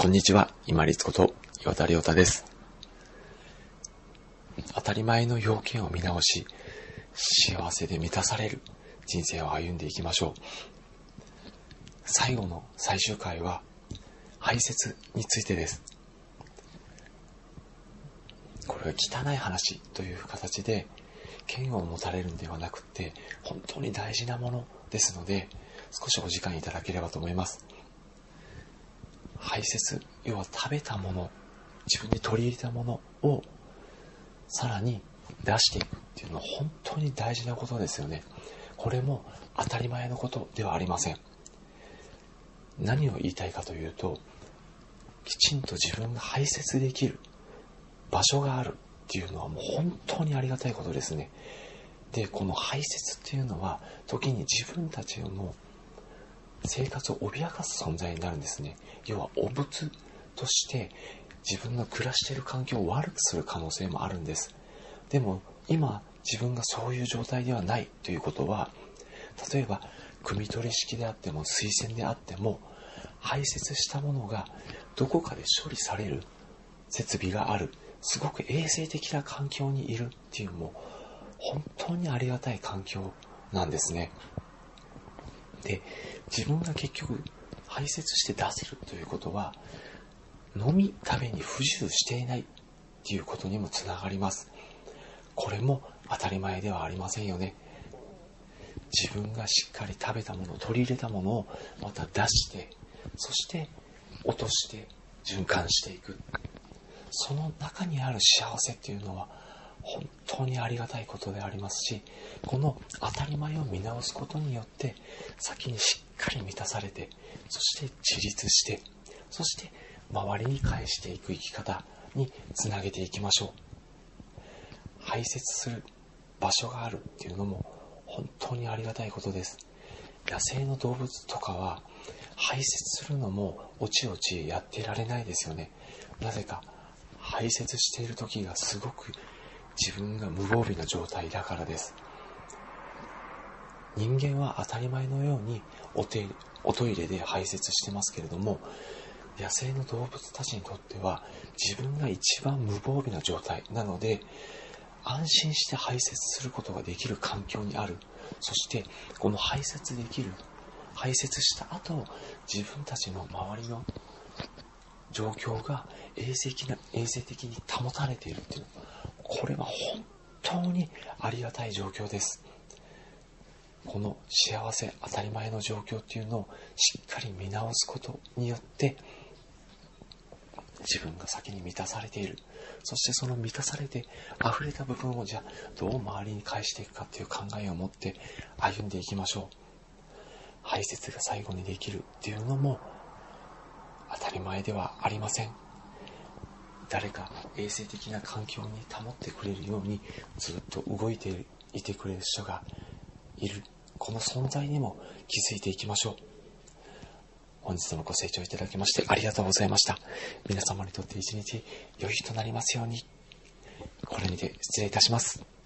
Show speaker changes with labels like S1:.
S1: こんにちは、今立こと岩田亮太です。当たり前の要件を見直し、幸せで満たされる人生を歩んでいきましょう。最後の最終回は、排泄についてです。これは汚い話という形で、嫌悪を持たれるんではなくて、本当に大事なものですので、少しお時間いただければと思います。排泄、要は食べたもの、自分で取り入れたものをさらに出していくっていうのは本当に大事なことですよね。これも当たり前のことではありません。何を言いたいかというと、きちんと自分が排泄できる場所があるっていうのはもう本当にありがたいことですね。で、この排泄っていうのは時に自分たちの生活を脅かす存在になるんですね。要は汚物として自分の暮らしている環境を悪くする可能性もあるんです。でも今自分がそういう状態ではないということは、例えば汲み取り式であっても水洗であっても排泄したものがどこかで処理される設備があるすごく衛生的な環境にいるっていうのも本当にありがたい環境なんですね。で、自分が結局排泄して出せるということは飲み食べに不自由していないっていうことにもつながります。これも当たり前ではありませんよね。自分がしっかり食べたもの、取り入れたものをまた出して、そして落として循環していく。その中にある幸せっていうのは本当にありがたいことでありますし、この当たり前を見直すことによって、先にしっかり満たされて、そして自立して、そして周りに返していく生き方につなげていきましょう。排泄する場所があるっていうのも本当にありがたいことです。野生の動物とかは排泄するのもおちおちやってられないですよね。なぜか排泄している時がすごく自分が無防備な状態だからです。人間は当たり前のようにお手おトイレで排泄してますけれども、野生の動物たちにとっては自分が一番無防備な状態なので、安心して排泄することができる環境にある。そして、この排泄できる、排泄した後、自分たちの周りの状況が衛生的な衛生的に保たれているっていうこれは本当にありがたい状況です。この幸せ当たり前の状況っていうのをしっかり見直すことによって自分が先に満たされている。そしてその満たされて溢れた部分をじゃあどう周りに返していくかっていう考えを持って歩んでいきましょう。排泄が最後にできるっていうのも当たり前ではありません。誰か衛生的な環境に保ってくれるようにずっと動いていてくれる人がいる。この存在にも気づいていきましょう。本日もご清聴いただきましてありがとうございました。皆様にとって一日良い日となりますように。これにて失礼いたします。